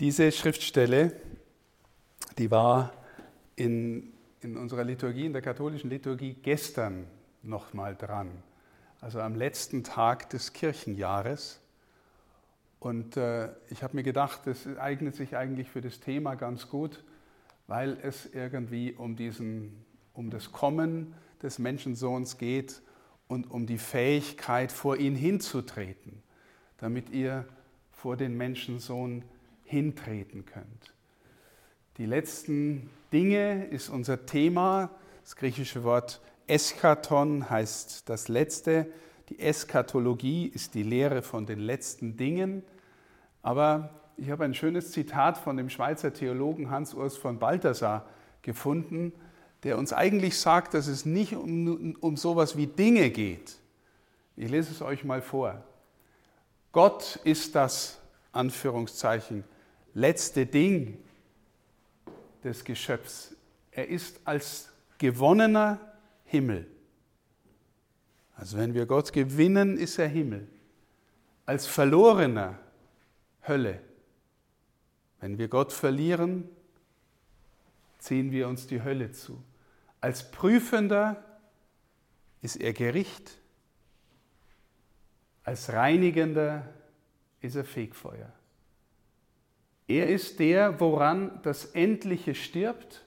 Diese Schriftstelle, die war in, in unserer Liturgie, in der katholischen Liturgie gestern nochmal dran, also am letzten Tag des Kirchenjahres. Und äh, ich habe mir gedacht, das eignet sich eigentlich für das Thema ganz gut, weil es irgendwie um, diesen, um das Kommen des Menschensohns geht und um die Fähigkeit, vor ihn hinzutreten, damit ihr vor den Menschensohn hintreten könnt. Die letzten Dinge ist unser Thema. Das griechische Wort Eschaton heißt das Letzte. Die Eschatologie ist die Lehre von den letzten Dingen. Aber ich habe ein schönes Zitat von dem Schweizer Theologen Hans-Urs von Balthasar gefunden, der uns eigentlich sagt, dass es nicht um, um sowas wie Dinge geht. Ich lese es euch mal vor. Gott ist das, Anführungszeichen, letzte Ding des Geschöpfs. Er ist als gewonnener Himmel. Also wenn wir Gott gewinnen, ist er Himmel. Als verlorener Hölle. Wenn wir Gott verlieren, ziehen wir uns die Hölle zu. Als Prüfender ist er Gericht. Als Reinigender ist er Fegfeuer. Er ist der, woran das Endliche stirbt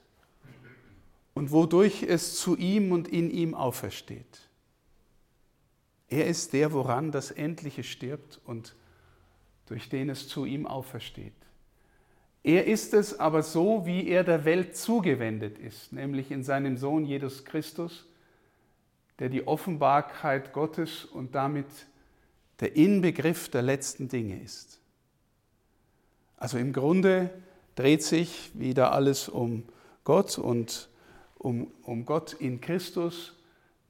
und wodurch es zu ihm und in ihm aufersteht. Er ist der, woran das Endliche stirbt und durch den es zu ihm aufersteht. Er ist es aber so, wie er der Welt zugewendet ist, nämlich in seinem Sohn Jesus Christus, der die Offenbarkeit Gottes und damit der Inbegriff der letzten Dinge ist. Also im Grunde dreht sich wieder alles um Gott und um, um Gott in Christus,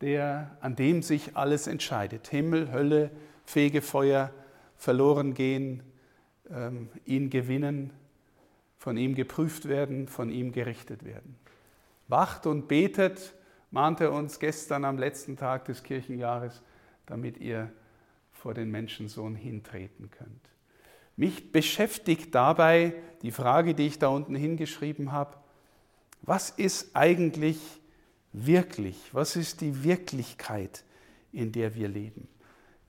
der, an dem sich alles entscheidet. Himmel, Hölle, Fegefeuer, verloren gehen, ähm, ihn gewinnen, von ihm geprüft werden, von ihm gerichtet werden. Wacht und betet, mahnte uns gestern am letzten Tag des Kirchenjahres, damit ihr vor den Menschensohn hintreten könnt. Mich beschäftigt dabei die Frage, die ich da unten hingeschrieben habe, was ist eigentlich wirklich? Was ist die Wirklichkeit, in der wir leben?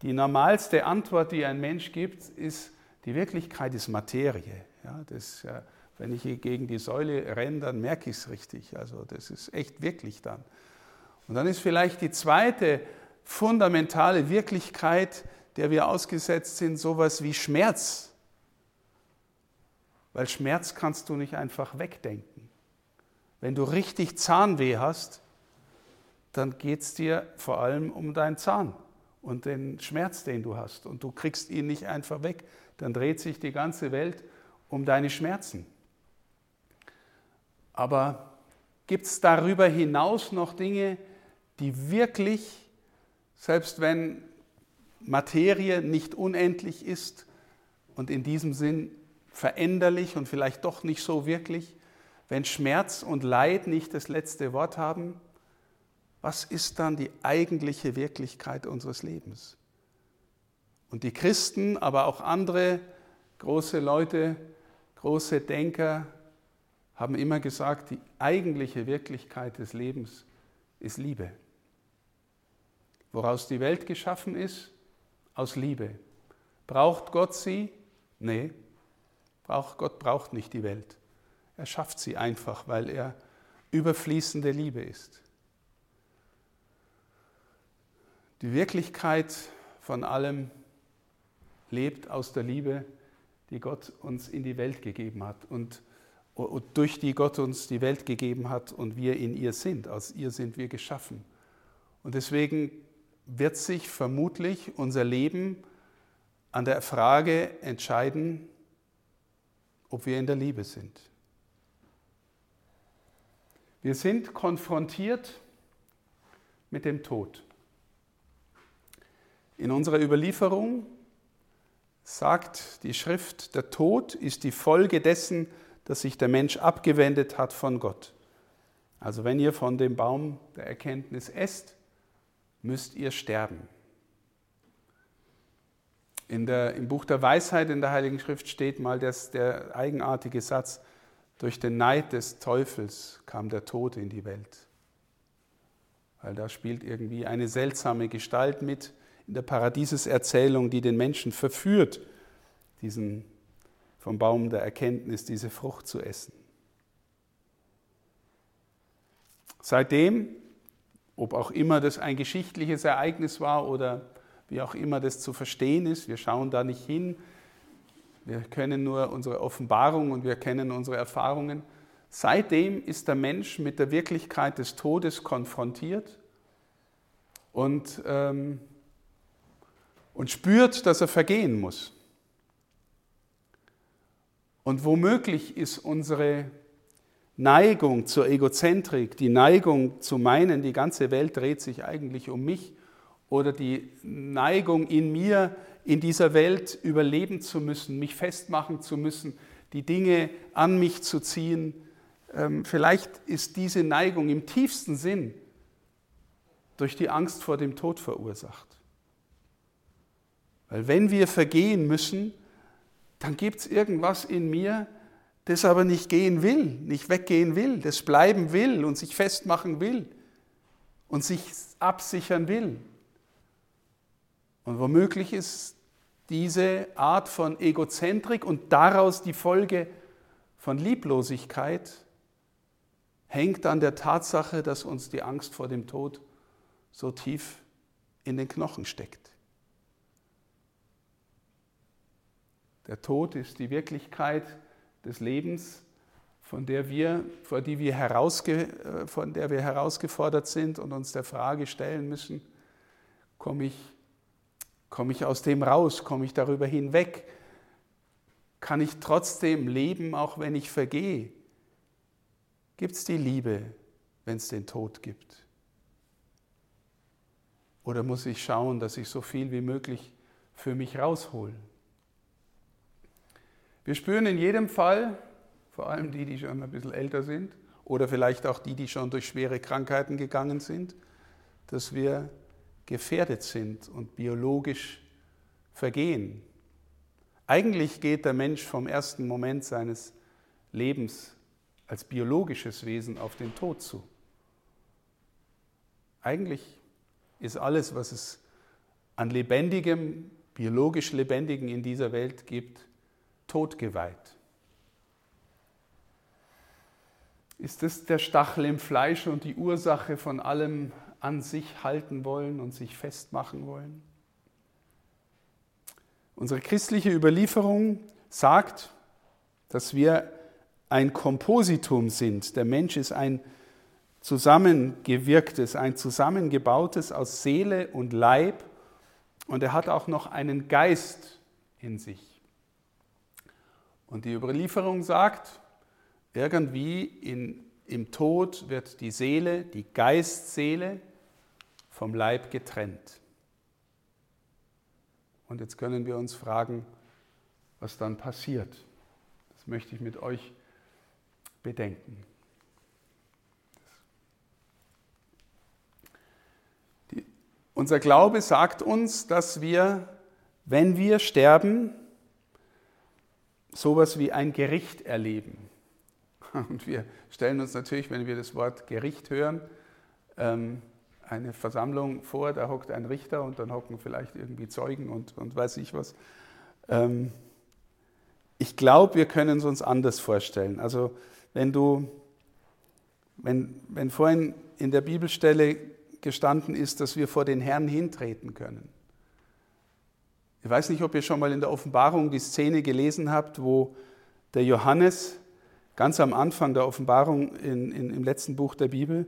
Die normalste Antwort, die ein Mensch gibt, ist, die Wirklichkeit ist Materie. Ja, das, wenn ich hier gegen die Säule renne, dann merke ich es richtig. Also das ist echt wirklich dann. Und dann ist vielleicht die zweite fundamentale Wirklichkeit, der wir ausgesetzt sind, sowas wie Schmerz. Weil Schmerz kannst du nicht einfach wegdenken. Wenn du richtig Zahnweh hast, dann geht es dir vor allem um deinen Zahn und den Schmerz, den du hast. Und du kriegst ihn nicht einfach weg. Dann dreht sich die ganze Welt um deine Schmerzen. Aber gibt es darüber hinaus noch Dinge, die wirklich, selbst wenn Materie nicht unendlich ist und in diesem Sinn veränderlich und vielleicht doch nicht so wirklich, wenn Schmerz und Leid nicht das letzte Wort haben, was ist dann die eigentliche Wirklichkeit unseres Lebens? Und die Christen, aber auch andere große Leute, große Denker haben immer gesagt, die eigentliche Wirklichkeit des Lebens ist Liebe. Woraus die Welt geschaffen ist? Aus Liebe. Braucht Gott sie? Nee, Gott braucht nicht die Welt. Er schafft sie einfach, weil er überfließende Liebe ist. Die Wirklichkeit von allem lebt aus der Liebe, die Gott uns in die Welt gegeben hat und, und durch die Gott uns die Welt gegeben hat und wir in ihr sind. Aus ihr sind wir geschaffen. Und deswegen wird sich vermutlich unser Leben an der Frage entscheiden, ob wir in der Liebe sind. Wir sind konfrontiert mit dem Tod. In unserer Überlieferung sagt die Schrift, der Tod ist die Folge dessen, dass sich der Mensch abgewendet hat von Gott. Also wenn ihr von dem Baum der Erkenntnis esst, müsst ihr sterben. In der, Im Buch der Weisheit in der Heiligen Schrift steht mal das, der eigenartige Satz, durch den Neid des Teufels kam der Tod in die Welt. Weil da spielt irgendwie eine seltsame Gestalt mit in der Paradieseserzählung, die den Menschen verführt, diesen vom Baum der Erkenntnis, diese Frucht zu essen. Seitdem, ob auch immer das ein geschichtliches Ereignis war oder wie auch immer das zu verstehen ist, wir schauen da nicht hin, wir können nur unsere Offenbarung und wir kennen unsere Erfahrungen. Seitdem ist der Mensch mit der Wirklichkeit des Todes konfrontiert und, ähm, und spürt, dass er vergehen muss. Und womöglich ist unsere Neigung zur Egozentrik, die Neigung zu meinen, die ganze Welt dreht sich eigentlich um mich, oder die Neigung in mir, in dieser Welt überleben zu müssen, mich festmachen zu müssen, die Dinge an mich zu ziehen. Ähm, vielleicht ist diese Neigung im tiefsten Sinn durch die Angst vor dem Tod verursacht. Weil wenn wir vergehen müssen, dann gibt es irgendwas in mir, das aber nicht gehen will, nicht weggehen will, das bleiben will und sich festmachen will und sich absichern will. Und womöglich ist diese Art von Egozentrik und daraus die Folge von Lieblosigkeit hängt an der Tatsache, dass uns die Angst vor dem Tod so tief in den Knochen steckt. Der Tod ist die Wirklichkeit des Lebens, von der wir, vor die wir herausge, äh, von der wir herausgefordert sind und uns der Frage stellen müssen, komme ich, komme ich aus dem raus, komme ich darüber hinweg, kann ich trotzdem leben, auch wenn ich vergehe? Gibt es die Liebe, wenn es den Tod gibt? Oder muss ich schauen, dass ich so viel wie möglich für mich raushole? Wir spüren in jedem Fall, vor allem die, die schon ein bisschen älter sind oder vielleicht auch die, die schon durch schwere Krankheiten gegangen sind, dass wir gefährdet sind und biologisch vergehen. Eigentlich geht der Mensch vom ersten Moment seines Lebens als biologisches Wesen auf den Tod zu. Eigentlich ist alles, was es an lebendigem, biologisch lebendigen in dieser Welt gibt, Tod geweiht. Ist das der Stachel im Fleisch und die Ursache von allem an sich halten wollen und sich festmachen wollen? Unsere christliche Überlieferung sagt, dass wir ein Kompositum sind. Der Mensch ist ein zusammengewirktes, ein zusammengebautes aus Seele und Leib und er hat auch noch einen Geist in sich. Und die Überlieferung sagt, irgendwie in, im Tod wird die Seele, die Geistseele vom Leib getrennt. Und jetzt können wir uns fragen, was dann passiert. Das möchte ich mit euch bedenken. Die, unser Glaube sagt uns, dass wir, wenn wir sterben, sowas wie ein Gericht erleben. Und wir stellen uns natürlich, wenn wir das Wort Gericht hören, ähm, eine Versammlung vor, da hockt ein Richter und dann hocken vielleicht irgendwie Zeugen und, und weiß ich was. Ähm, ich glaube, wir können es uns anders vorstellen. Also wenn du, wenn, wenn vorhin in der Bibelstelle gestanden ist, dass wir vor den Herrn hintreten können, ich weiß nicht, ob ihr schon mal in der Offenbarung die Szene gelesen habt, wo der Johannes ganz am Anfang der Offenbarung in, in, im letzten Buch der Bibel,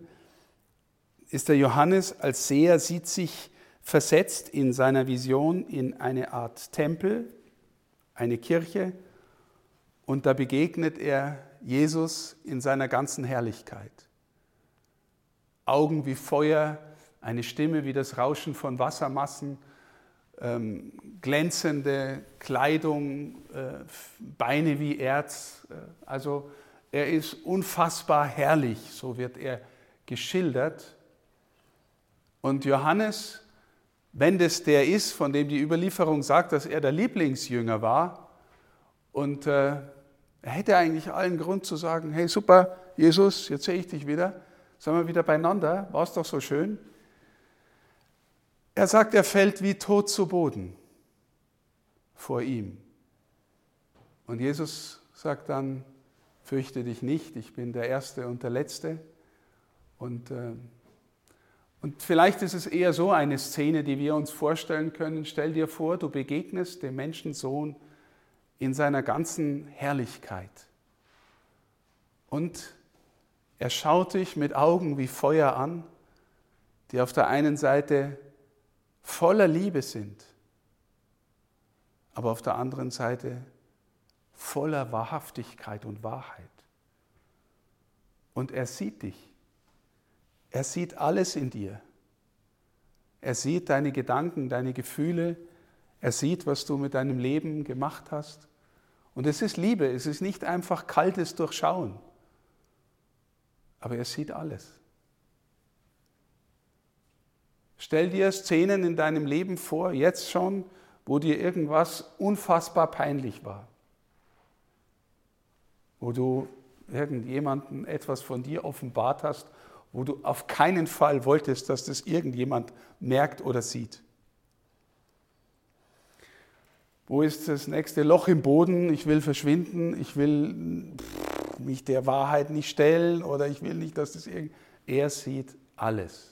ist der Johannes als Seher, sieht sich versetzt in seiner Vision in eine Art Tempel, eine Kirche, und da begegnet er Jesus in seiner ganzen Herrlichkeit. Augen wie Feuer, eine Stimme wie das Rauschen von Wassermassen, ähm, glänzende Kleidung, äh, Beine wie Erz. Äh, also er ist unfassbar herrlich, so wird er geschildert. Und Johannes wenn das der ist, von dem die Überlieferung sagt, dass er der Lieblingsjünger war, und äh, er hätte eigentlich allen Grund zu sagen, hey super, Jesus, jetzt sehe ich dich wieder, sind wir wieder beieinander, war es doch so schön. Er sagt, er fällt wie tot zu Boden vor ihm. Und Jesus sagt dann, fürchte dich nicht, ich bin der Erste und der Letzte. Und, äh, und vielleicht ist es eher so eine Szene, die wir uns vorstellen können. Stell dir vor, du begegnest dem Menschensohn in seiner ganzen Herrlichkeit. Und er schaut dich mit Augen wie Feuer an, die auf der einen Seite voller Liebe sind, aber auf der anderen Seite voller Wahrhaftigkeit und Wahrheit. Und er sieht dich. Er sieht alles in dir. Er sieht deine Gedanken, deine Gefühle. Er sieht, was du mit deinem Leben gemacht hast. Und es ist Liebe, es ist nicht einfach kaltes Durchschauen. Aber er sieht alles. Stell dir Szenen in deinem Leben vor, jetzt schon, wo dir irgendwas unfassbar peinlich war wo du irgendjemanden etwas von dir offenbart hast, wo du auf keinen Fall wolltest, dass das irgendjemand merkt oder sieht. Wo ist das nächste Loch im Boden? Ich will verschwinden, ich will mich der Wahrheit nicht stellen oder ich will nicht, dass das irgend. Er sieht alles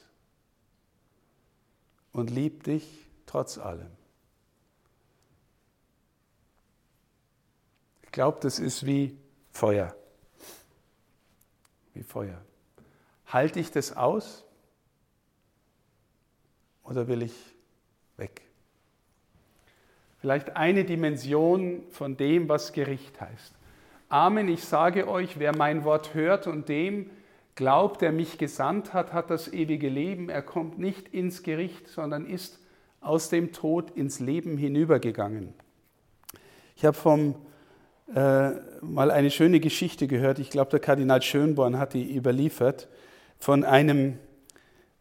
und liebt dich trotz allem. Ich glaube, das ist wie Feuer. Wie Feuer. Halte ich das aus oder will ich weg? Vielleicht eine Dimension von dem, was Gericht heißt. Amen, ich sage euch, wer mein Wort hört und dem glaubt, der mich gesandt hat, hat das ewige Leben. Er kommt nicht ins Gericht, sondern ist aus dem Tod ins Leben hinübergegangen. Ich habe vom äh, mal eine schöne Geschichte gehört. Ich glaube, der Kardinal Schönborn hat die überliefert von einem,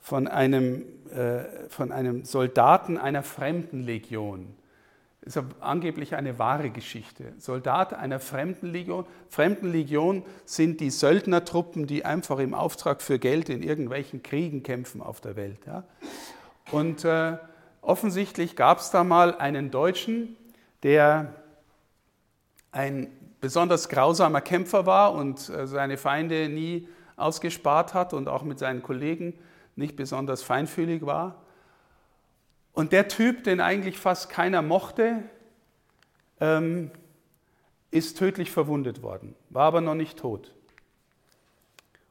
von einem, äh, von einem Soldaten einer Fremdenlegion. Das ist angeblich eine wahre Geschichte. Soldat einer Fremdenlegion. Fremdenlegion sind die Söldnertruppen, die einfach im Auftrag für Geld in irgendwelchen Kriegen kämpfen auf der Welt. Ja. Und äh, offensichtlich gab es da mal einen Deutschen, der ein besonders grausamer Kämpfer war und äh, seine Feinde nie ausgespart hat und auch mit seinen Kollegen nicht besonders feinfühlig war. Und der Typ, den eigentlich fast keiner mochte, ähm, ist tödlich verwundet worden, war aber noch nicht tot.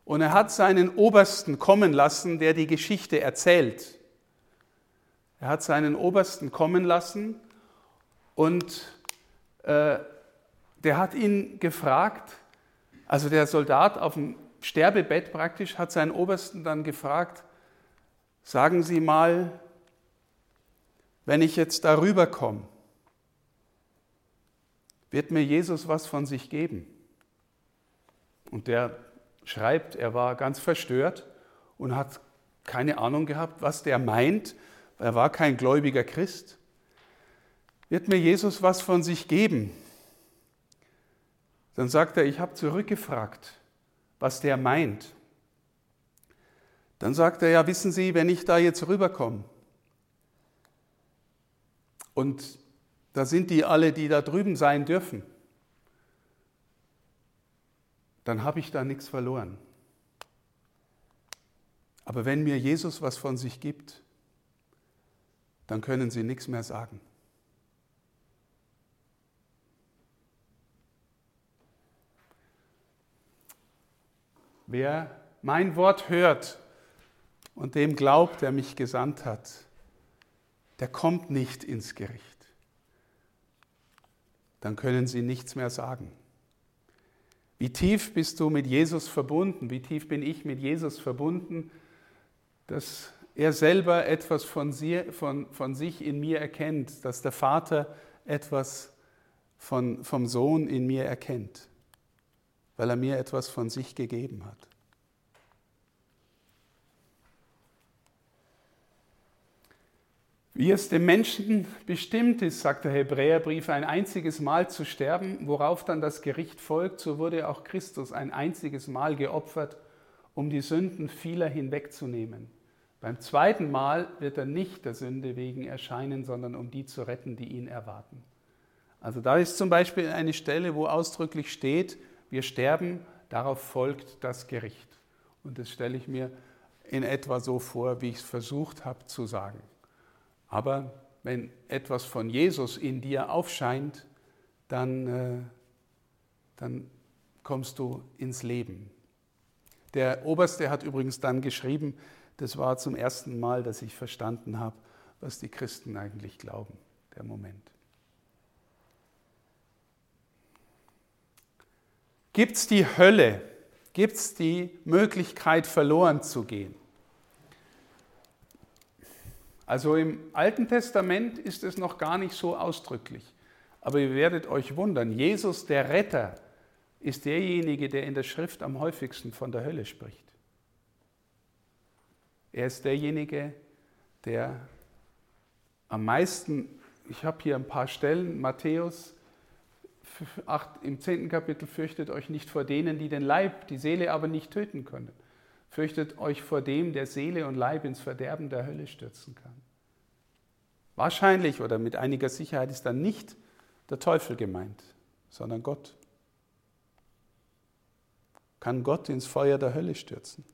Und er hat seinen Obersten kommen lassen, der die Geschichte erzählt. Er hat seinen Obersten kommen lassen und äh, der hat ihn gefragt, also der Soldat auf dem Sterbebett praktisch, hat seinen Obersten dann gefragt, sagen Sie mal, wenn ich jetzt darüber komme, wird mir Jesus was von sich geben? Und der schreibt, er war ganz verstört und hat keine Ahnung gehabt, was der meint. Er war kein gläubiger Christ. Wird mir Jesus was von sich geben? Dann sagt er, ich habe zurückgefragt, was der meint. Dann sagt er, ja, wissen Sie, wenn ich da jetzt rüberkomme und da sind die alle, die da drüben sein dürfen, dann habe ich da nichts verloren. Aber wenn mir Jesus was von sich gibt, dann können Sie nichts mehr sagen. Wer mein Wort hört und dem glaubt, der mich gesandt hat, der kommt nicht ins Gericht. Dann können sie nichts mehr sagen. Wie tief bist du mit Jesus verbunden? Wie tief bin ich mit Jesus verbunden, dass er selber etwas von, sie, von, von sich in mir erkennt, dass der Vater etwas von, vom Sohn in mir erkennt? Weil er mir etwas von sich gegeben hat. Wie es dem Menschen bestimmt ist, sagt der Hebräerbrief, ein einziges Mal zu sterben, worauf dann das Gericht folgt, so wurde auch Christus ein einziges Mal geopfert, um die Sünden vieler hinwegzunehmen. Beim zweiten Mal wird er nicht der Sünde wegen erscheinen, sondern um die zu retten, die ihn erwarten. Also da ist zum Beispiel eine Stelle, wo ausdrücklich steht, wir sterben, darauf folgt das Gericht. Und das stelle ich mir in etwa so vor, wie ich es versucht habe zu sagen. Aber wenn etwas von Jesus in dir aufscheint, dann, äh, dann kommst du ins Leben. Der Oberste hat übrigens dann geschrieben, das war zum ersten Mal, dass ich verstanden habe, was die Christen eigentlich glauben, der Moment. Gibt es die Hölle? Gibt es die Möglichkeit, verloren zu gehen? Also im Alten Testament ist es noch gar nicht so ausdrücklich. Aber ihr werdet euch wundern, Jesus der Retter ist derjenige, der in der Schrift am häufigsten von der Hölle spricht. Er ist derjenige, der am meisten, ich habe hier ein paar Stellen, Matthäus 8, im 10. Kapitel, fürchtet euch nicht vor denen, die den Leib, die Seele aber nicht töten können. Fürchtet euch vor dem, der Seele und Leib ins Verderben der Hölle stürzen kann. Wahrscheinlich oder mit einiger Sicherheit ist dann nicht der Teufel gemeint, sondern Gott. Kann Gott ins Feuer der Hölle stürzen?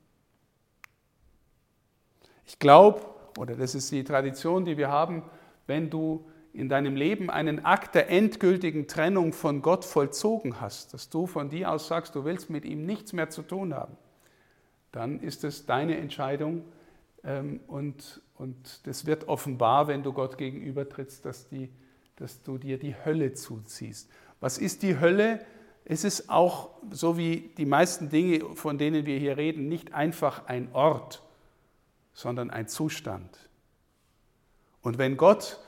Ich glaube, oder das ist die Tradition, die wir haben, wenn du in deinem Leben einen Akt der endgültigen Trennung von Gott vollzogen hast, dass du von dir aus sagst, du willst mit ihm nichts mehr zu tun haben, dann ist es deine Entscheidung ähm, und, und das wird offenbar, wenn du Gott gegenübertrittst, dass, die, dass du dir die Hölle zuziehst. Was ist die Hölle? Es ist auch, so wie die meisten Dinge, von denen wir hier reden, nicht einfach ein Ort, sondern ein Zustand. Und wenn Gott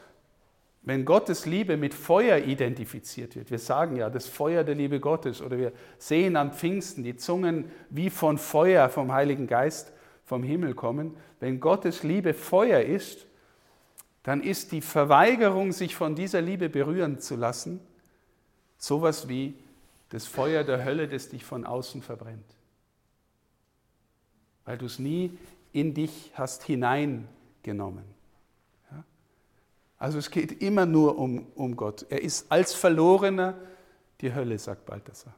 wenn Gottes Liebe mit Feuer identifiziert wird, wir sagen ja das Feuer der Liebe Gottes oder wir sehen am Pfingsten die Zungen wie von Feuer vom Heiligen Geist vom Himmel kommen, wenn Gottes Liebe Feuer ist, dann ist die Verweigerung, sich von dieser Liebe berühren zu lassen, sowas wie das Feuer der Hölle, das dich von außen verbrennt. Weil du es nie in dich hast hineingenommen. Also es geht immer nur um, um Gott. Er ist als Verlorener die Hölle, sagt Balthasar.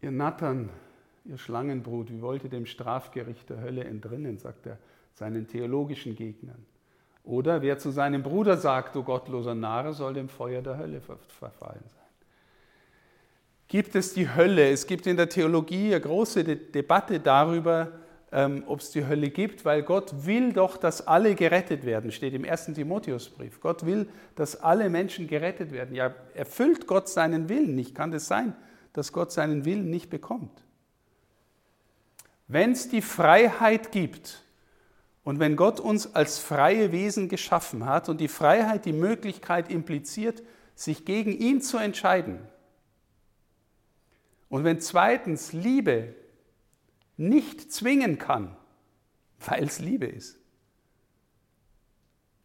Ihr Nattern, ihr Schlangenbrut, wie wollt ihr dem Strafgericht der Hölle entrinnen, sagt er seinen theologischen Gegnern. Oder wer zu seinem Bruder sagt, du gottloser Narr, soll dem Feuer der Hölle verfallen sein. Gibt es die Hölle? Es gibt in der Theologie eine große Debatte darüber, ähm, ob es die Hölle gibt, weil Gott will doch, dass alle gerettet werden, steht im 1. Timotheusbrief. Gott will, dass alle Menschen gerettet werden. Ja, erfüllt Gott seinen Willen nicht? Kann es das sein, dass Gott seinen Willen nicht bekommt? Wenn es die Freiheit gibt und wenn Gott uns als freie Wesen geschaffen hat und die Freiheit die Möglichkeit impliziert, sich gegen ihn zu entscheiden, und wenn zweitens Liebe nicht zwingen kann, weil es Liebe ist,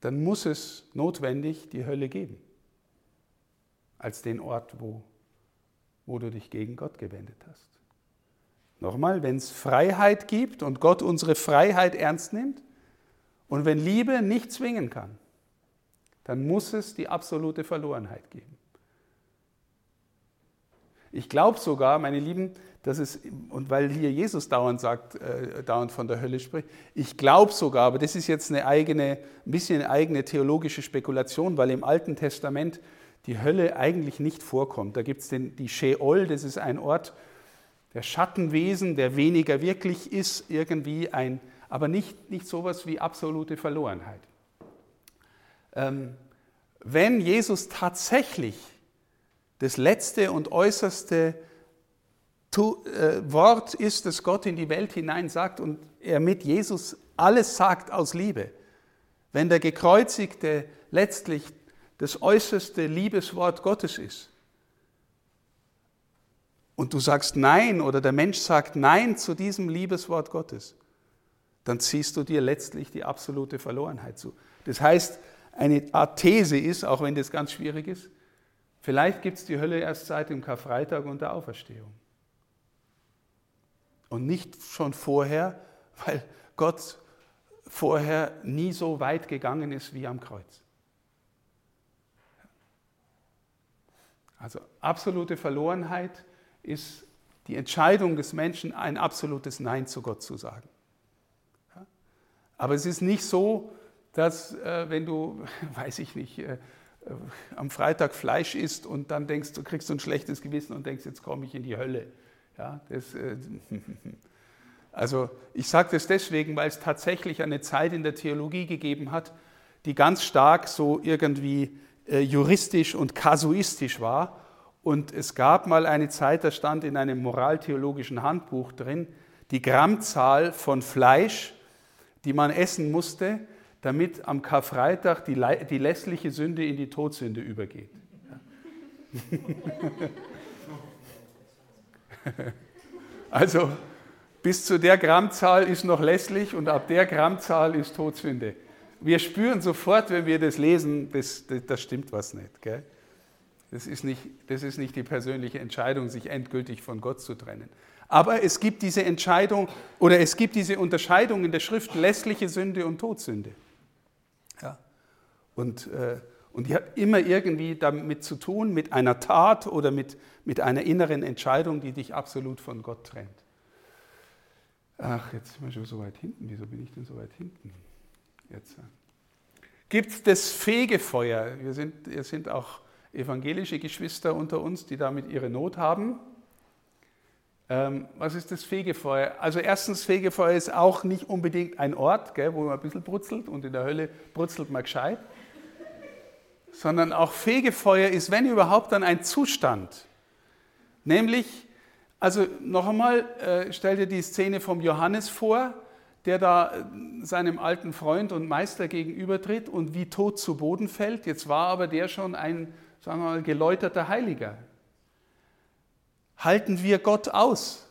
dann muss es notwendig die Hölle geben, als den Ort, wo, wo du dich gegen Gott gewendet hast. Nochmal, wenn es Freiheit gibt und Gott unsere Freiheit ernst nimmt und wenn Liebe nicht zwingen kann, dann muss es die absolute Verlorenheit geben. Ich glaube sogar, meine Lieben, dass es, und weil hier Jesus dauernd sagt, äh, dauernd von der Hölle spricht, ich glaube sogar, aber das ist jetzt eine eigene, ein bisschen eine eigene theologische Spekulation, weil im Alten Testament die Hölle eigentlich nicht vorkommt. Da gibt es die Sheol, das ist ein Ort der Schattenwesen, der weniger wirklich ist, irgendwie ein, aber nicht, nicht sowas wie absolute Verlorenheit. Ähm, wenn Jesus tatsächlich das letzte und äußerste Wort ist, das Gott in die Welt hinein sagt und er mit Jesus alles sagt aus Liebe. Wenn der Gekreuzigte letztlich das äußerste Liebeswort Gottes ist und du sagst Nein oder der Mensch sagt Nein zu diesem Liebeswort Gottes, dann ziehst du dir letztlich die absolute Verlorenheit zu. Das heißt, eine Art These ist, auch wenn das ganz schwierig ist, vielleicht gibt es die Hölle erst seit dem Karfreitag und der Auferstehung. Und nicht schon vorher, weil Gott vorher nie so weit gegangen ist wie am Kreuz. Also absolute Verlorenheit ist die Entscheidung des Menschen, ein absolutes Nein zu Gott zu sagen. Aber es ist nicht so, dass äh, wenn du, weiß ich nicht, äh, äh, am Freitag Fleisch isst und dann denkst, du kriegst ein schlechtes Gewissen und denkst, jetzt komme ich in die Hölle. Ja, das, äh, also ich sage das deswegen, weil es tatsächlich eine Zeit in der Theologie gegeben hat, die ganz stark so irgendwie äh, juristisch und kasuistisch war. Und es gab mal eine Zeit, da stand in einem moraltheologischen Handbuch drin, die Grammzahl von Fleisch, die man essen musste, damit am Karfreitag die, die lässliche Sünde in die Todsünde übergeht. also bis zu der Grammzahl ist noch lässlich und ab der Grammzahl ist Todsünde. Wir spüren sofort, wenn wir das lesen, das, das, das stimmt was nicht. Gell? Das, ist nicht. das ist nicht die persönliche Entscheidung, sich endgültig von Gott zu trennen. Aber es gibt diese Entscheidung oder es gibt diese Unterscheidung in der Schrift lässliche Sünde und Todsünde. Ja. Und, äh, und die hat immer irgendwie damit zu tun, mit einer Tat oder mit, mit einer inneren Entscheidung, die dich absolut von Gott trennt. Ach, jetzt sind wir schon so weit hinten. Wieso bin ich denn so weit hinten? Jetzt. Gibt es das Fegefeuer? Wir sind, wir sind auch evangelische Geschwister unter uns, die damit ihre Not haben. Ähm, was ist das Fegefeuer? Also erstens, Fegefeuer ist auch nicht unbedingt ein Ort, gell, wo man ein bisschen brutzelt und in der Hölle brutzelt man gescheit, sondern auch Fegefeuer ist, wenn überhaupt, dann ein Zustand. Nämlich, also noch einmal, äh, stell dir die Szene vom Johannes vor, der da äh, seinem alten Freund und Meister gegenübertritt und wie tot zu Boden fällt. Jetzt war aber der schon ein, sagen wir mal, geläuterter Heiliger. Halten wir Gott aus?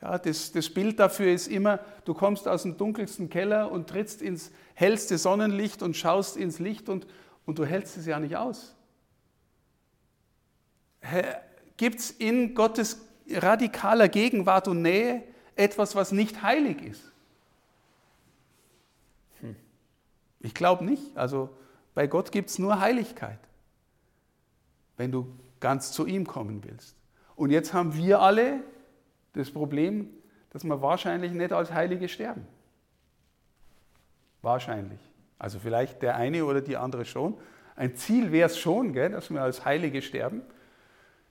Ja, das, das Bild dafür ist immer, du kommst aus dem dunkelsten Keller und trittst ins hellste Sonnenlicht und schaust ins Licht und, und du hältst es ja nicht aus. Gibt es in Gottes radikaler Gegenwart und Nähe etwas, was nicht heilig ist? Hm. Ich glaube nicht. Also bei Gott gibt es nur Heiligkeit, wenn du ganz zu ihm kommen willst. Und jetzt haben wir alle das Problem, dass wir wahrscheinlich nicht als Heilige sterben. Wahrscheinlich. Also vielleicht der eine oder die andere schon. Ein Ziel wäre es schon, gell, dass wir als Heilige sterben.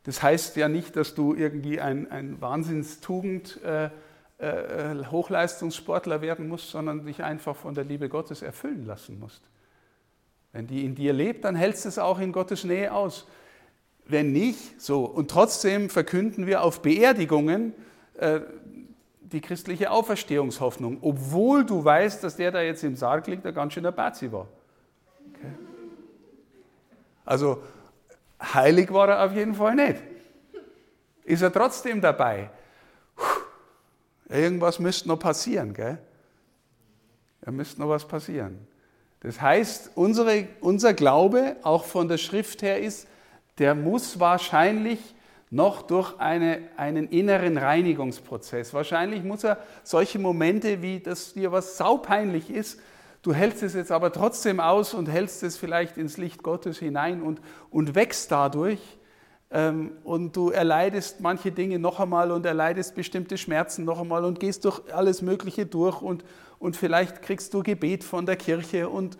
Das heißt ja nicht, dass du irgendwie ein, ein Wahnsinnstugend äh, äh, Hochleistungssportler werden musst, sondern dich einfach von der Liebe Gottes erfüllen lassen musst. Wenn die in dir lebt, dann hältst du es auch in Gottes Nähe aus. Wenn nicht, so. Und trotzdem verkünden wir auf Beerdigungen äh, die christliche Auferstehungshoffnung, obwohl du weißt, dass der da jetzt im Sarg liegt, der ganz schöner Bazi war. Okay. Also Heilig war er auf jeden Fall nicht. Ist er trotzdem dabei? Irgendwas müsste noch passieren, gell? Da müsste noch was passieren. Das heißt, unsere, unser Glaube, auch von der Schrift her, ist, der muss wahrscheinlich noch durch eine, einen inneren Reinigungsprozess. Wahrscheinlich muss er solche Momente, wie dass dir was saupeinlich ist, Du hältst es jetzt aber trotzdem aus und hältst es vielleicht ins Licht Gottes hinein und, und wächst dadurch. Ähm, und du erleidest manche Dinge noch einmal und erleidest bestimmte Schmerzen noch einmal und gehst durch alles Mögliche durch und, und vielleicht kriegst du Gebet von der Kirche und,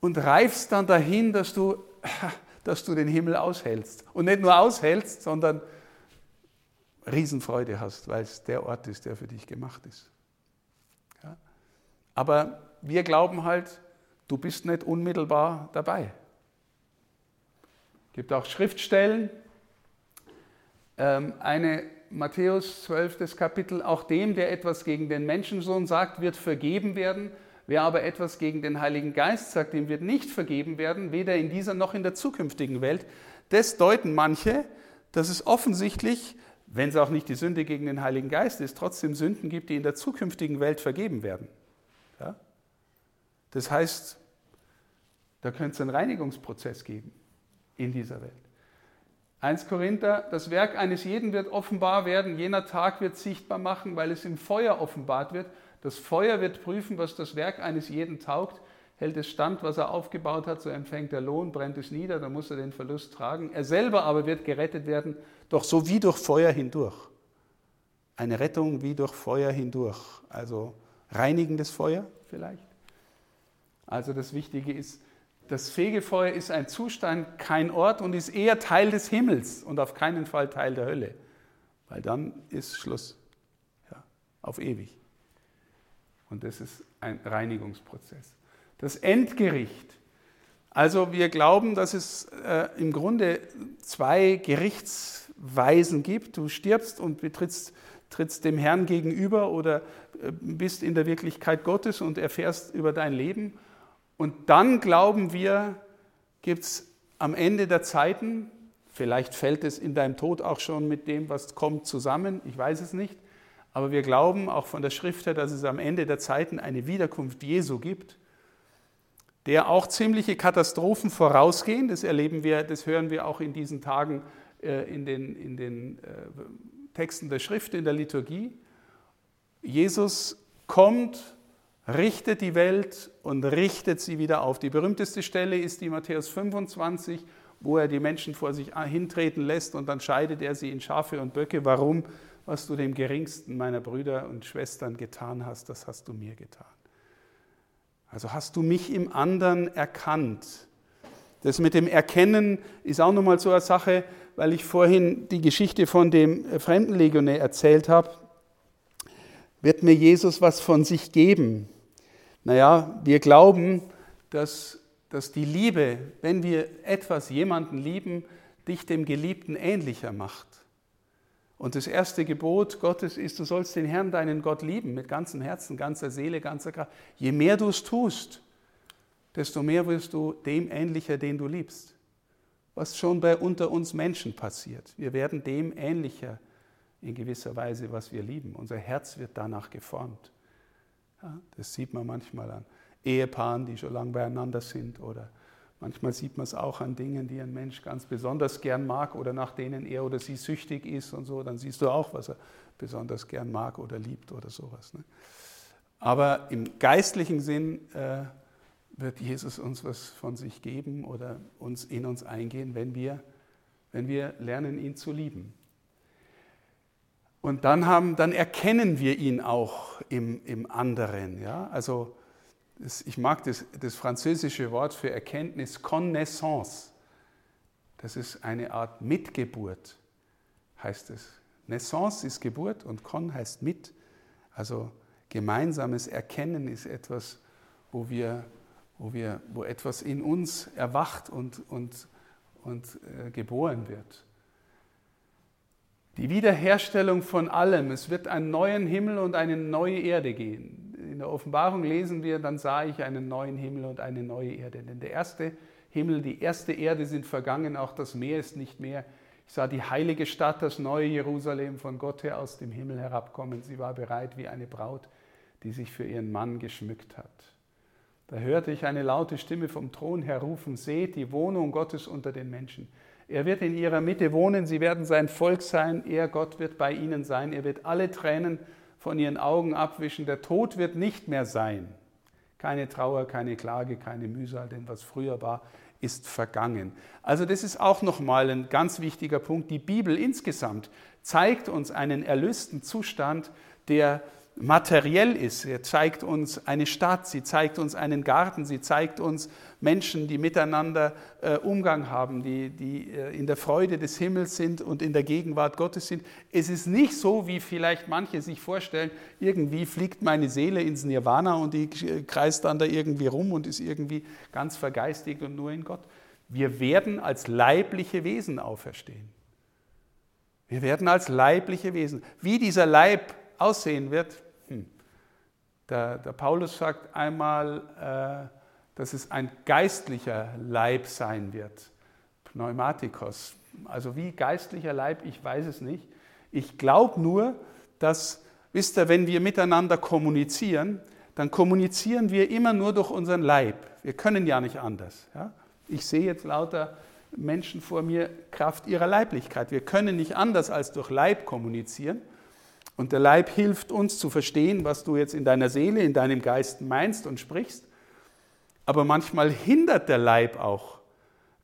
und reifst dann dahin, dass du, dass du den Himmel aushältst. Und nicht nur aushältst, sondern Riesenfreude hast, weil es der Ort ist, der für dich gemacht ist. Ja? Aber wir glauben halt, du bist nicht unmittelbar dabei. Es gibt auch Schriftstellen, ähm, eine Matthäus 12. Kapitel, auch dem, der etwas gegen den Menschensohn sagt, wird vergeben werden. Wer aber etwas gegen den Heiligen Geist sagt, dem wird nicht vergeben werden, weder in dieser noch in der zukünftigen Welt. Das deuten manche, dass es offensichtlich wenn es auch nicht die Sünde gegen den Heiligen Geist ist, trotzdem Sünden gibt, die in der zukünftigen Welt vergeben werden. Ja? Das heißt, da könnte es einen Reinigungsprozess geben in dieser Welt. 1 Korinther, das Werk eines jeden wird offenbar werden, jener Tag wird sichtbar machen, weil es im Feuer offenbart wird. Das Feuer wird prüfen, was das Werk eines jeden taugt. Hält es stand, was er aufgebaut hat, so empfängt er Lohn, brennt es nieder, dann muss er den Verlust tragen. Er selber aber wird gerettet werden, doch so wie durch Feuer hindurch. Eine Rettung wie durch Feuer hindurch. Also reinigendes Feuer vielleicht. Also das Wichtige ist, das Fegefeuer ist ein Zustand, kein Ort und ist eher Teil des Himmels und auf keinen Fall Teil der Hölle, weil dann ist Schluss, ja, auf ewig. Und das ist ein Reinigungsprozess. Das Endgericht. Also wir glauben, dass es äh, im Grunde zwei Gerichtsweisen gibt. Du stirbst und betrittst trittst dem Herrn gegenüber oder äh, bist in der Wirklichkeit Gottes und erfährst über dein Leben. Und dann glauben wir, gibt es am Ende der Zeiten, vielleicht fällt es in deinem Tod auch schon mit dem, was kommt, zusammen, ich weiß es nicht, aber wir glauben auch von der Schrift her, dass es am Ende der Zeiten eine Wiederkunft Jesu gibt, der auch ziemliche Katastrophen vorausgehen. Das erleben wir, das hören wir auch in diesen Tagen äh, in den, in den äh, Texten der Schrift, in der Liturgie. Jesus kommt richtet die Welt und richtet sie wieder auf. Die berühmteste Stelle ist die Matthäus 25, wo er die Menschen vor sich hintreten lässt und dann scheidet er sie in Schafe und Böcke. Warum? Was du dem geringsten meiner Brüder und Schwestern getan hast, das hast du mir getan. Also hast du mich im anderen erkannt. Das mit dem Erkennen ist auch nochmal so eine Sache, weil ich vorhin die Geschichte von dem Fremdenlegionär erzählt habe. Wird mir Jesus was von sich geben? Naja, wir glauben, dass, dass die Liebe, wenn wir etwas, jemanden lieben, dich dem Geliebten ähnlicher macht. Und das erste Gebot Gottes ist, du sollst den Herrn, deinen Gott lieben, mit ganzem Herzen, ganzer Seele, ganzer Kraft. Je mehr du es tust, desto mehr wirst du dem ähnlicher, den du liebst. Was schon bei unter uns Menschen passiert. Wir werden dem ähnlicher in gewisser Weise, was wir lieben. Unser Herz wird danach geformt. Ja, das sieht man manchmal an Ehepaaren, die schon lange beieinander sind oder manchmal sieht man es auch an Dingen, die ein Mensch ganz besonders gern mag oder nach denen er oder sie süchtig ist und so, dann siehst du auch, was er besonders gern mag oder liebt oder sowas. Ne? Aber im geistlichen Sinn äh, wird Jesus uns was von sich geben oder uns in uns eingehen, wenn wir, wenn wir lernen, ihn zu lieben. Und dann, haben, dann erkennen wir ihn auch im, im anderen. Ja? Also ich mag das, das französische Wort für Erkenntnis, Connaissance. Das ist eine Art Mitgeburt, heißt es. Naissance ist Geburt und Con heißt mit. Also gemeinsames Erkennen ist etwas, wo, wir, wo, wir, wo etwas in uns erwacht und, und, und äh, geboren wird. Die Wiederherstellung von allem. Es wird einen neuen Himmel und eine neue Erde gehen. In der Offenbarung lesen wir, dann sah ich einen neuen Himmel und eine neue Erde. Denn der erste Himmel, die erste Erde sind vergangen, auch das Meer ist nicht mehr. Ich sah die heilige Stadt, das neue Jerusalem von Gott her aus dem Himmel herabkommen. Sie war bereit wie eine Braut, die sich für ihren Mann geschmückt hat. Da hörte ich eine laute Stimme vom Thron her rufen, seht die Wohnung Gottes unter den Menschen. Er wird in ihrer Mitte wohnen, sie werden sein Volk sein, er, Gott, wird bei ihnen sein, er wird alle Tränen von ihren Augen abwischen, der Tod wird nicht mehr sein. Keine Trauer, keine Klage, keine Mühsal, denn was früher war, ist vergangen. Also das ist auch nochmal ein ganz wichtiger Punkt. Die Bibel insgesamt zeigt uns einen erlösten Zustand, der materiell ist. Sie zeigt uns eine Stadt, sie zeigt uns einen Garten, sie zeigt uns Menschen, die miteinander äh, Umgang haben, die, die äh, in der Freude des Himmels sind und in der Gegenwart Gottes sind. Es ist nicht so, wie vielleicht manche sich vorstellen, irgendwie fliegt meine Seele ins Nirvana und die kreist dann da irgendwie rum und ist irgendwie ganz vergeistigt und nur in Gott. Wir werden als leibliche Wesen auferstehen. Wir werden als leibliche Wesen. Wie dieser Leib aussehen wird, der, der Paulus sagt einmal, äh, dass es ein geistlicher Leib sein wird. Pneumatikos. Also wie geistlicher Leib, ich weiß es nicht. Ich glaube nur, dass, wisst ihr, wenn wir miteinander kommunizieren, dann kommunizieren wir immer nur durch unseren Leib. Wir können ja nicht anders. Ja? Ich sehe jetzt lauter Menschen vor mir Kraft ihrer Leiblichkeit. Wir können nicht anders als durch Leib kommunizieren. Und der Leib hilft uns zu verstehen, was du jetzt in deiner Seele, in deinem Geist meinst und sprichst. Aber manchmal hindert der Leib auch.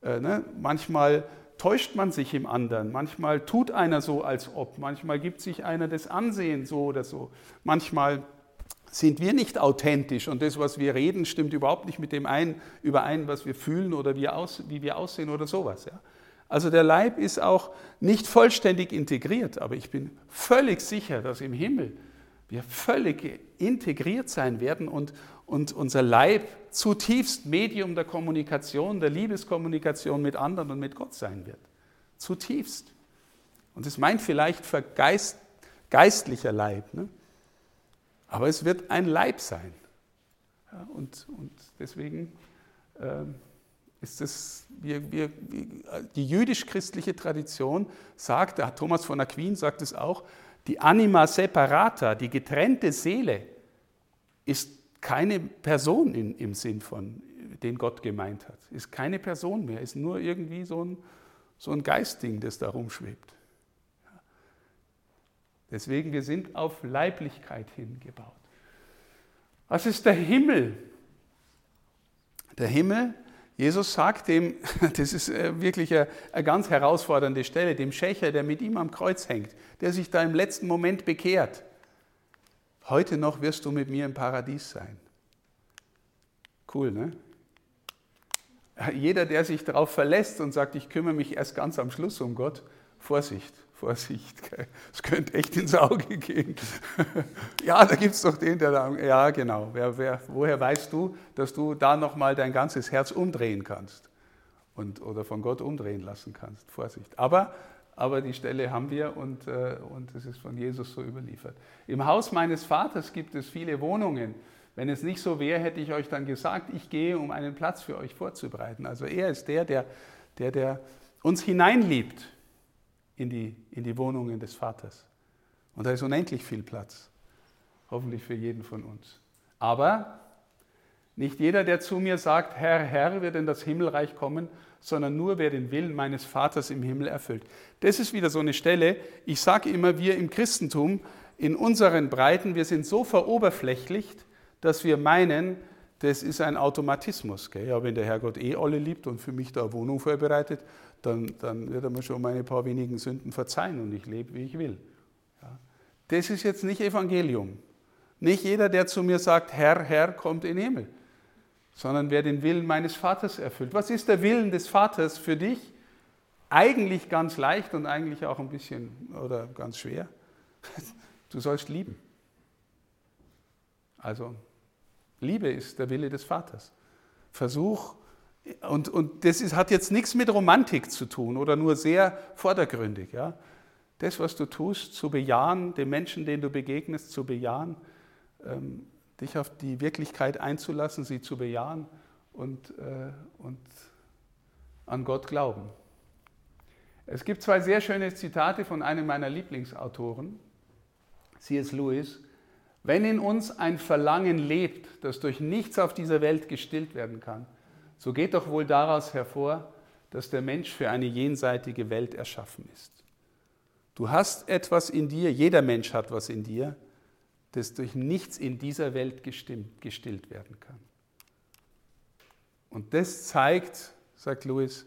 Äh, ne? Manchmal täuscht man sich im anderen. Manchmal tut einer so, als ob. Manchmal gibt sich einer das Ansehen so oder so. Manchmal sind wir nicht authentisch und das, was wir reden, stimmt überhaupt nicht mit dem ein, überein, was wir fühlen oder wie, aus, wie wir aussehen oder sowas. Ja. Also der Leib ist auch nicht vollständig integriert, aber ich bin völlig sicher, dass im Himmel wir völlig integriert sein werden und, und unser Leib zutiefst Medium der Kommunikation, der Liebeskommunikation mit anderen und mit Gott sein wird. Zutiefst. Und das meint vielleicht für Geist, geistlicher Leib. Ne? Aber es wird ein Leib sein. Ja, und, und deswegen äh, ist es, wir, wir, die jüdisch-christliche Tradition sagt, Thomas von Aquin sagt es auch, die Anima separata, die getrennte Seele, ist keine Person in, im Sinn von, den Gott gemeint hat. Ist keine Person mehr, ist nur irgendwie so ein, so ein Geistding, das da rumschwebt. Deswegen, wir sind auf Leiblichkeit hingebaut. Was ist der Himmel? Der Himmel, Jesus sagt dem, das ist äh, wirklich eine, eine ganz herausfordernde Stelle, dem Schächer, der mit ihm am Kreuz hängt, der sich da im letzten Moment bekehrt. Heute noch wirst du mit mir im Paradies sein. Cool, ne? Jeder, der sich darauf verlässt und sagt, ich kümmere mich erst ganz am Schluss um Gott, Vorsicht, Vorsicht, es könnte echt ins Auge gehen. ja, da gibt es doch den, der da, ja genau, wer, wer, woher weißt du, dass du da nochmal dein ganzes Herz umdrehen kannst und, oder von Gott umdrehen lassen kannst? Vorsicht. Aber, aber die Stelle haben wir und, äh, und es ist von Jesus so überliefert. Im Haus meines Vaters gibt es viele Wohnungen. Wenn es nicht so wäre, hätte ich euch dann gesagt, ich gehe, um einen Platz für euch vorzubereiten. Also er ist der, der, der, der uns hineinliebt in die, in die Wohnungen des Vaters. Und da ist unendlich viel Platz, hoffentlich für jeden von uns. Aber nicht jeder, der zu mir sagt, Herr, Herr, wird in das Himmelreich kommen, sondern nur wer den Willen meines Vaters im Himmel erfüllt. Das ist wieder so eine Stelle, ich sage immer, wir im Christentum, in unseren Breiten, wir sind so veroberflächlicht, dass wir meinen, das ist ein Automatismus. Gell? Ja, wenn der Herrgott eh alle liebt und für mich da Wohnung vorbereitet, dann, dann wird er mir schon meine paar wenigen Sünden verzeihen und ich lebe, wie ich will. Ja. Das ist jetzt nicht Evangelium. Nicht jeder, der zu mir sagt, Herr, Herr, kommt in den Himmel, sondern wer den Willen meines Vaters erfüllt. Was ist der Willen des Vaters für dich? Eigentlich ganz leicht und eigentlich auch ein bisschen oder ganz schwer. Du sollst lieben. Also, Liebe ist der Wille des Vaters. Versuch, und, und das ist, hat jetzt nichts mit Romantik zu tun oder nur sehr vordergründig. Ja? Das, was du tust, zu bejahen, den Menschen, denen du begegnest, zu bejahen, ähm, dich auf die Wirklichkeit einzulassen, sie zu bejahen und, äh, und an Gott glauben. Es gibt zwei sehr schöne Zitate von einem meiner Lieblingsautoren, C.S. Lewis. Wenn in uns ein Verlangen lebt, das durch nichts auf dieser Welt gestillt werden kann, so geht doch wohl daraus hervor, dass der Mensch für eine jenseitige Welt erschaffen ist. Du hast etwas in dir, jeder Mensch hat was in dir, das durch nichts in dieser Welt gestimmt, gestillt werden kann. Und das zeigt, sagt Louis,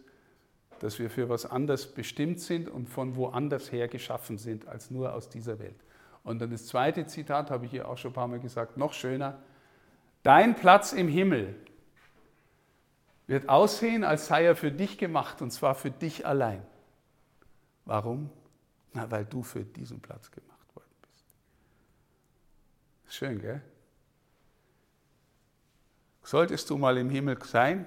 dass wir für was anderes bestimmt sind und von woanders her geschaffen sind als nur aus dieser Welt. Und dann das zweite Zitat, habe ich hier auch schon ein paar Mal gesagt, noch schöner. Dein Platz im Himmel wird aussehen, als sei er für dich gemacht und zwar für dich allein. Warum? Na, weil du für diesen Platz gemacht worden bist. Schön, gell? Solltest du mal im Himmel sein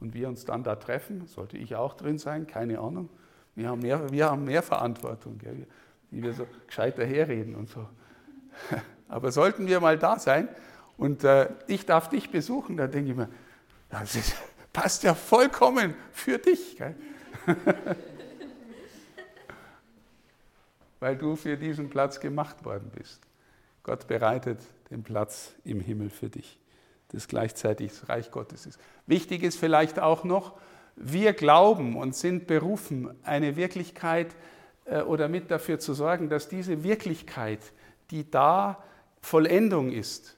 und wir uns dann da treffen, sollte ich auch drin sein, keine Ahnung. Wir haben mehr, wir haben mehr Verantwortung, gell? wie wir so gescheit daherreden und so. Aber sollten wir mal da sein und äh, ich darf dich besuchen, dann denke ich mir, das ist, passt ja vollkommen für dich. weil du für diesen Platz gemacht worden bist. Gott bereitet den Platz im Himmel für dich, das gleichzeitig das Reich Gottes ist. Wichtig ist vielleicht auch noch, wir glauben und sind berufen, eine Wirklichkeit äh, oder mit dafür zu sorgen, dass diese Wirklichkeit, die da Vollendung ist,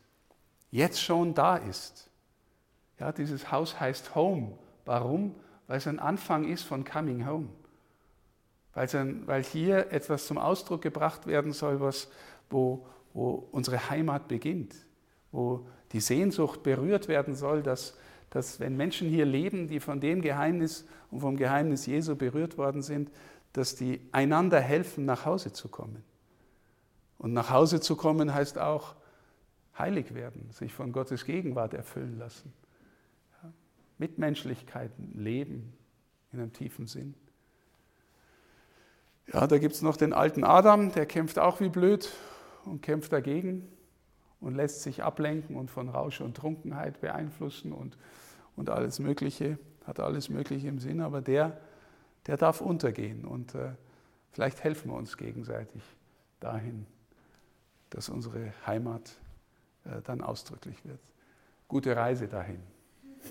jetzt schon da ist. Ja, dieses Haus heißt Home. Warum? Weil es ein Anfang ist von Coming Home. Weil, ein, weil hier etwas zum Ausdruck gebracht werden soll, was, wo, wo unsere Heimat beginnt, wo die Sehnsucht berührt werden soll, dass, dass wenn Menschen hier leben, die von dem Geheimnis und vom Geheimnis Jesu berührt worden sind, dass die einander helfen, nach Hause zu kommen. Und nach Hause zu kommen heißt auch heilig werden, sich von Gottes Gegenwart erfüllen lassen. Mitmenschlichkeit leben in einem tiefen Sinn. Ja, da gibt es noch den alten Adam, der kämpft auch wie blöd und kämpft dagegen und lässt sich ablenken und von Rausch und Trunkenheit beeinflussen und, und alles Mögliche, hat alles Mögliche im Sinn, aber der, der darf untergehen und äh, vielleicht helfen wir uns gegenseitig dahin, dass unsere Heimat äh, dann ausdrücklich wird. Gute Reise dahin.